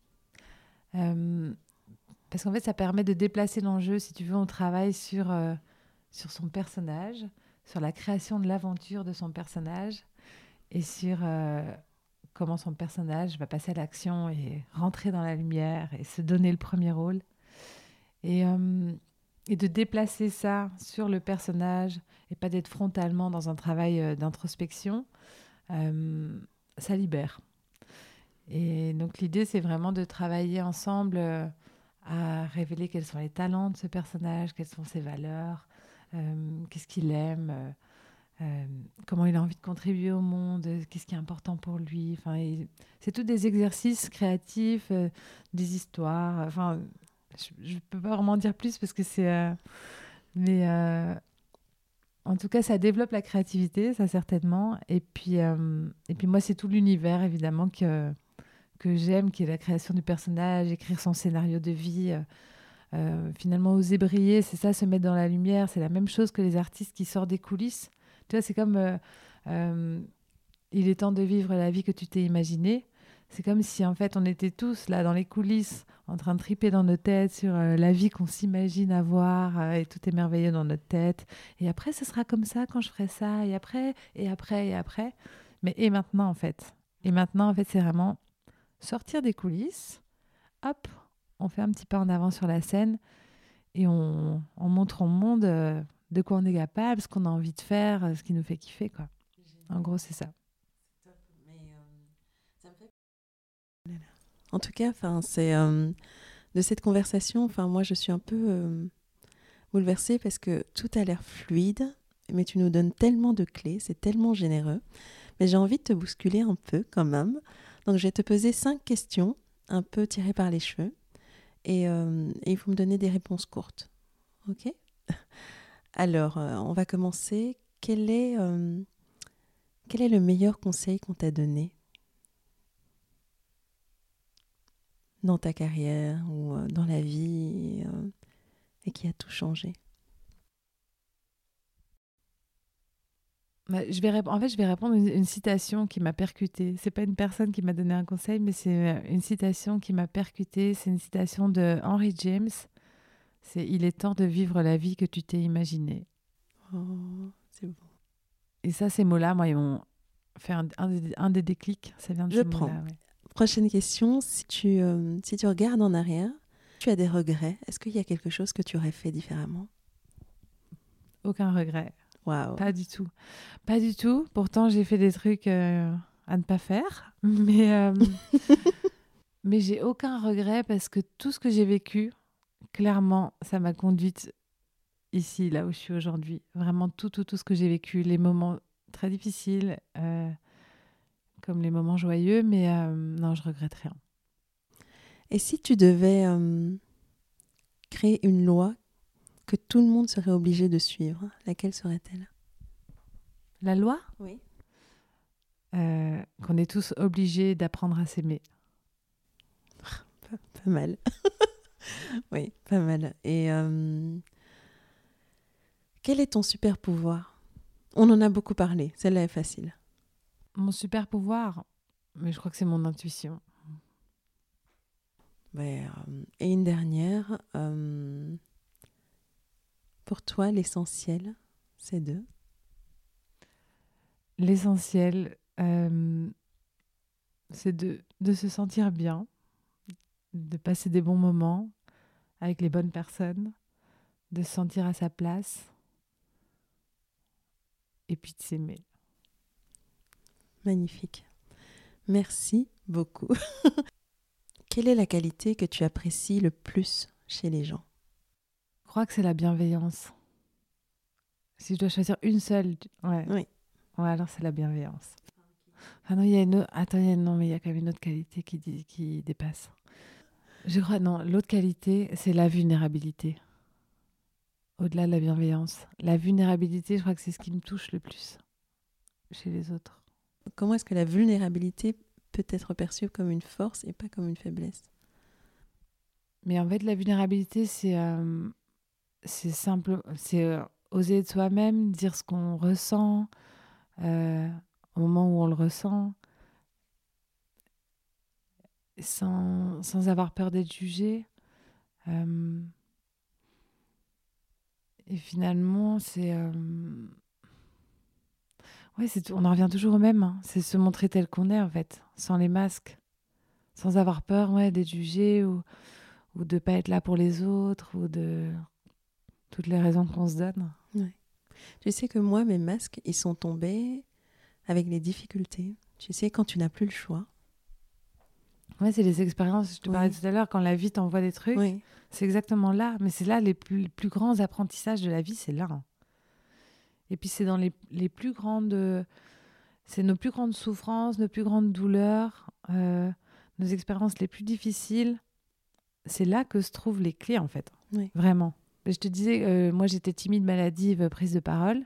Euh, parce qu'en fait, ça permet de déplacer l'enjeu, si tu veux, on travaille sur, euh, sur son personnage, sur la création de l'aventure de son personnage et sur euh, comment son personnage va passer à l'action et rentrer dans la lumière et se donner le premier rôle. Et, et de déplacer ça sur le personnage et pas d'être frontalement dans un travail d'introspection ça libère. Et donc l'idée, c'est vraiment de travailler ensemble euh, à révéler quels sont les talents de ce personnage, quelles sont ses valeurs, euh, qu'est-ce qu'il aime, euh, comment il a envie de contribuer au monde, qu'est-ce qui est important pour lui. Enfin, c'est tous des exercices créatifs, des histoires. Enfin, je ne peux pas vraiment dire plus parce que c'est... mais en tout cas, ça développe la créativité, ça certainement. Et puis, euh, et puis moi, c'est tout l'univers, évidemment, que, que j'aime, qui est la création du personnage, écrire son scénario de vie. Euh, euh, finalement, oser briller, c'est ça, se mettre dans la lumière. C'est la même chose que les artistes qui sortent des coulisses. Tu vois, c'est comme il est temps de vivre la vie que tu t'es imaginée. C'est comme si, en fait, on était tous là dans les coulisses en train de triper dans nos têtes sur euh, la vie qu'on s'imagine avoir euh, et tout est merveilleux dans notre tête. Et après, ce sera comme ça quand je ferai ça. Et après, et après, et après. Mais et maintenant, en fait. Et maintenant, en fait, c'est vraiment sortir des coulisses. Hop, on fait un petit pas en avant sur la scène et on, montre au monde euh, de quoi on est capable, ce qu'on a envie de faire, ce qui nous fait kiffer. Quoi. En gros, c'est ça. En tout cas, enfin, c'est euh, de cette conversation. Enfin, moi, je suis un peu euh, bouleversée parce que tout a l'air fluide, mais tu nous donnes tellement de clés, c'est tellement généreux. Mais j'ai envie de te bousculer un peu quand même. Donc, je vais te poser cinq questions, un peu tirées par les cheveux, et, euh, et il faut me donner des réponses courtes. Ok? Alors, on va commencer. Quel est, quel est le meilleur conseil qu'on t'a donné dans ta carrière ou euh, dans la vie euh, et qui a tout changé? Bah, je vais En fait, je vais répondre une, une citation qui m'a percutée. C'est pas une personne qui m'a donné un conseil, mais c'est euh, une citation qui m'a percutée. C'est une citation de Henry James. C'est Il est temps de vivre la vie que tu t'es imaginée. Oh, c'est beau. Et ça, ces mots-là, moi, ils m'ont fait un, un, des, déclics. Ça vient de je prends. Prochaine question, si tu, euh, si tu regardes en arrière, tu as des regrets. Est-ce qu'il y a quelque chose que tu aurais fait différemment? Aucun regret. Waouh. Pas du tout. Pas du tout. Pourtant, j'ai fait des trucs euh, à ne pas faire. Mais, euh, mais j'ai aucun regret parce que tout ce que j'ai vécu, clairement, ça m'a conduite ici, là où je suis aujourd'hui. Vraiment tout, tout, tout ce que j'ai vécu, les moments très difficiles, comme les moments joyeux, mais euh, non, je regrette rien. Et si tu devais euh, créer une loi que tout le monde serait obligé de suivre, laquelle serait-elle? La loi? Oui. Euh, qu'on est tous obligés d'apprendre à s'aimer. Pas, pas, mal. oui, pas mal. Et quel est ton super pouvoir? On en a beaucoup parlé, celle-là est facile. Mon super pouvoir, mais je crois que c'est mon intuition. Euh, et une dernière, euh, pour toi, l'essentiel, c'est de? L'essentiel, euh, c'est de, de se sentir bien, de passer des bons moments avec les bonnes personnes, de se sentir à sa place et puis de s'aimer. Magnifique. Merci beaucoup. Quelle est la qualité que tu apprécies le plus chez les gens? Je crois que c'est la bienveillance. Si je dois choisir une seule, ouais. Oui. Ouais, alors c'est la bienveillance. Ah non, il y a une Attends, non, mais il y a quand même une autre qualité qui, qui dépasse. Je crois, non, l'autre qualité, c'est la vulnérabilité. au-delà de la bienveillance. La vulnérabilité, je crois que c'est ce qui me touche le plus chez les autres. Comment est-ce que la vulnérabilité peut être perçue comme une force et pas comme une faiblesse? Mais en fait, la vulnérabilité, c'est euh, c'est simple, c'est euh, oser être soi-même, dire ce qu'on ressent euh, au moment où on le ressent, sans, sans avoir peur d'être jugé. Euh, et finalement, c'est. Euh, ouais, c'est on en revient toujours au même. hein. C'est se montrer tel qu'on est, en fait, sans les masques. Sans avoir peur ouais, d'être jugé ou, ou de pas être là pour les autres ou de toutes les raisons qu'on se donne. Tu sais que moi, mes masques, ils sont tombés avec les difficultés. Tu sais, quand tu n'as plus le choix. Ouais, c'est les expériences. Je te parlais tout à l'heure, quand la vie t'envoie des trucs, Oui. c'est exactement là. Mais c'est là les plus, les plus grands apprentissages de la vie, c'est là. hein. Et puis c'est dans les, les plus grandes. C'est nos plus grandes souffrances, nos plus grandes douleurs, euh, nos expériences les plus difficiles. C'est là que se trouvent les clés, en fait. Oui. Vraiment. Je te disais, euh, moi j'étais timide, maladive, prise de parole.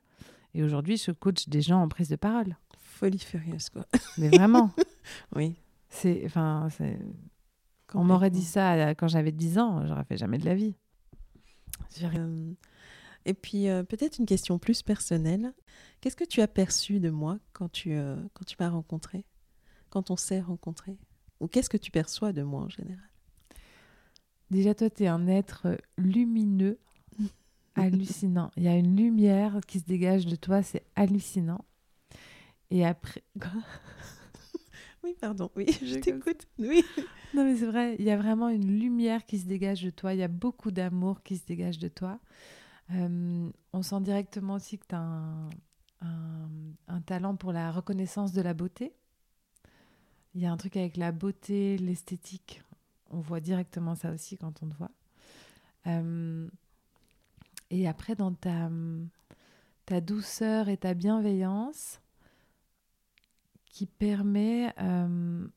Et aujourd'hui, je coach des gens en prise de parole. Folie furieuse, quoi. Mais vraiment. Oui. C'est, enfin, c'est, on m'aurait dit ça quand j'avais 10 ans, j'aurais fait jamais de la vie. Euh, et puis, euh, peut-être une question plus personnelle. Qu'est-ce que tu as perçu de moi quand tu, euh, quand tu m'as rencontré? Quand on s'est rencontré? Ou qu'est-ce que tu perçois de moi en général? Déjà, toi, tu es un être lumineux, hallucinant. Il y a une lumière qui se dégage de toi, c'est hallucinant. Et après. Oui, pardon. Oui, je t'écoute. Oui. Non, mais c'est vrai, il y a vraiment une lumière qui se dégage de toi, il y a beaucoup d'amour qui se dégage de toi. Euh, on sent directement aussi que tu as un, un- un talent pour la reconnaissance de la beauté. Il y a un truc avec la beauté, l'esthétique. On voit directement ça aussi quand on te voit. Euh, et après, dans ta, ta douceur et ta bienveillance, qui permet euh,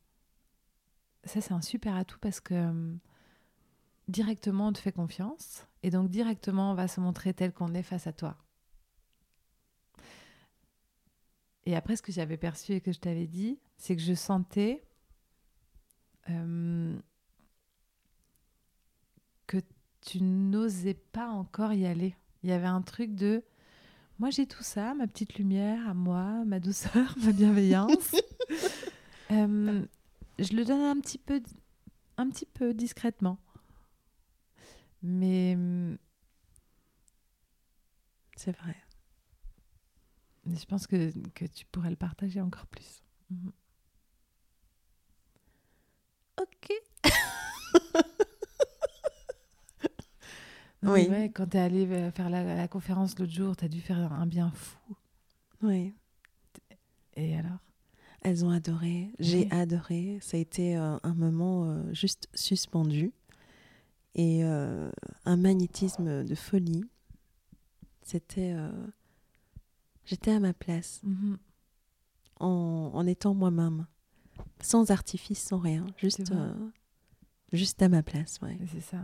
ça, c'est un super atout parce que euh, directement, on te fait confiance et donc directement, on va se montrer tel qu'on est face à toi. Et après, ce que j'avais perçu et que je t'avais dit, c'est que je sentais euh, que tu n'osais pas encore y aller. Il y avait un truc de moi, j'ai tout ça, ma petite lumière à moi, ma douceur, ma bienveillance. Euh, je le donne un petit peu, un petit peu discrètement. Mais hum, C'est vrai. je pense que, que tu pourrais le partager encore plus. Mhm. Ok. Oui. ouais, quand tu es allé euh, faire la, la conférence l'autre jour, tu as dû faire un bien fou. Oui. Et alors? Elles ont adoré. J'ai Oui. adoré. Ça a été euh, un moment euh, juste suspendu et euh, un magnétisme de folie. C'était. J'étais à ma place Mhm. en, en étant moi-même, sans artifice, sans rien, juste, juste à ma place. Ouais. C'est ça.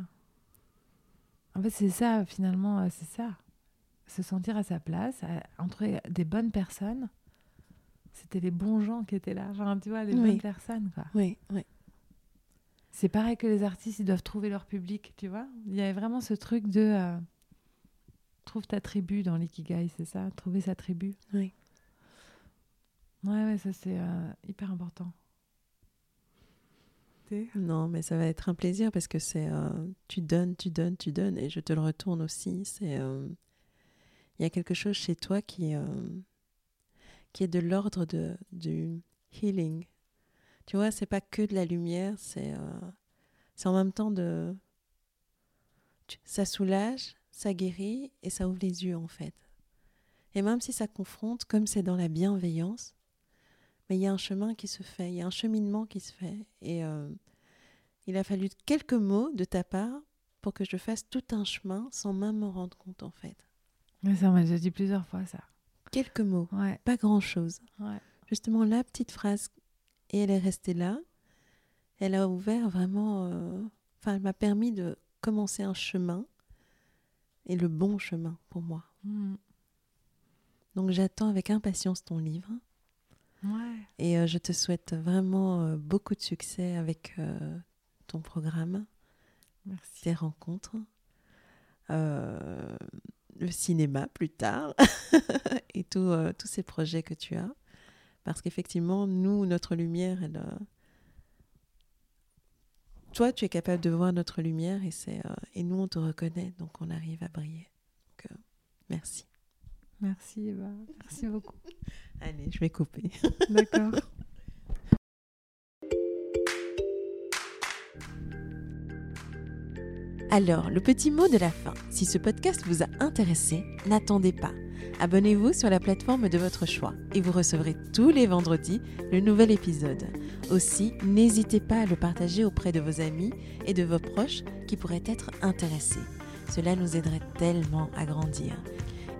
En fait, c'est ça, finalement, euh, c'est ça. Se sentir à sa place, à- entre des bonnes personnes. C'était les bons gens qui étaient là. Enfin, tu vois, les Oui. bonnes personnes, quoi. Oui, oui. C'est pareil que les artistes, ils doivent trouver leur public, tu vois. Il y avait vraiment ce truc de... euh, trouve ta tribu dans l'ikigai, c'est ça Trouver sa tribu. Oui. Ouais, ouais, ça, c'est euh, hyper important. Non, mais ça va être un plaisir parce que c'est euh, tu donnes, tu donnes, tu donnes et je te le retourne aussi. C'est euh, il y a quelque chose chez toi qui euh, qui est de l'ordre de du healing. Tu vois, c'est pas que de la lumière, c'est c'est en même temps de ça soulage, ça guérit et ça ouvre les yeux en fait. Et même si ça confronte, comme c'est dans la bienveillance, mais il y a un chemin qui se fait, il y a un cheminement qui se fait. Et euh, il a fallu quelques mots de ta part pour que je fasse tout un chemin sans même me rendre compte en fait. Ça, m'a déjà dit plusieurs fois, ça. Quelques mots, Ouais, pas grand-chose. ouais. Justement, la petite phrase, et elle est restée là. Elle a ouvert vraiment... euh, Enfin, elle m'a permis de commencer un chemin et le bon chemin pour moi. Mm. Donc j'attends avec impatience ton livre. Ouais. Et euh, je te souhaite vraiment euh, beaucoup de succès avec euh, ton programme, Merci. tes rencontres, le cinéma plus tard et tout, tous ces projets que tu as. Parce qu'effectivement, nous, notre lumière, elle, toi, tu es capable de voir notre lumière et, c'est, et nous, on te reconnaît, donc on arrive à briller. Donc, merci. Merci, Eva. Merci beaucoup. Allez, je vais couper. D'accord. Alors, le petit mot de la fin. Si ce podcast vous a intéressé, n'attendez pas. Abonnez-vous sur la plateforme de votre choix et vous recevrez tous les vendredis le nouvel épisode. Aussi, n'hésitez pas à le partager auprès de vos amis et de vos proches qui pourraient être intéressés. Cela nous aiderait tellement à grandir.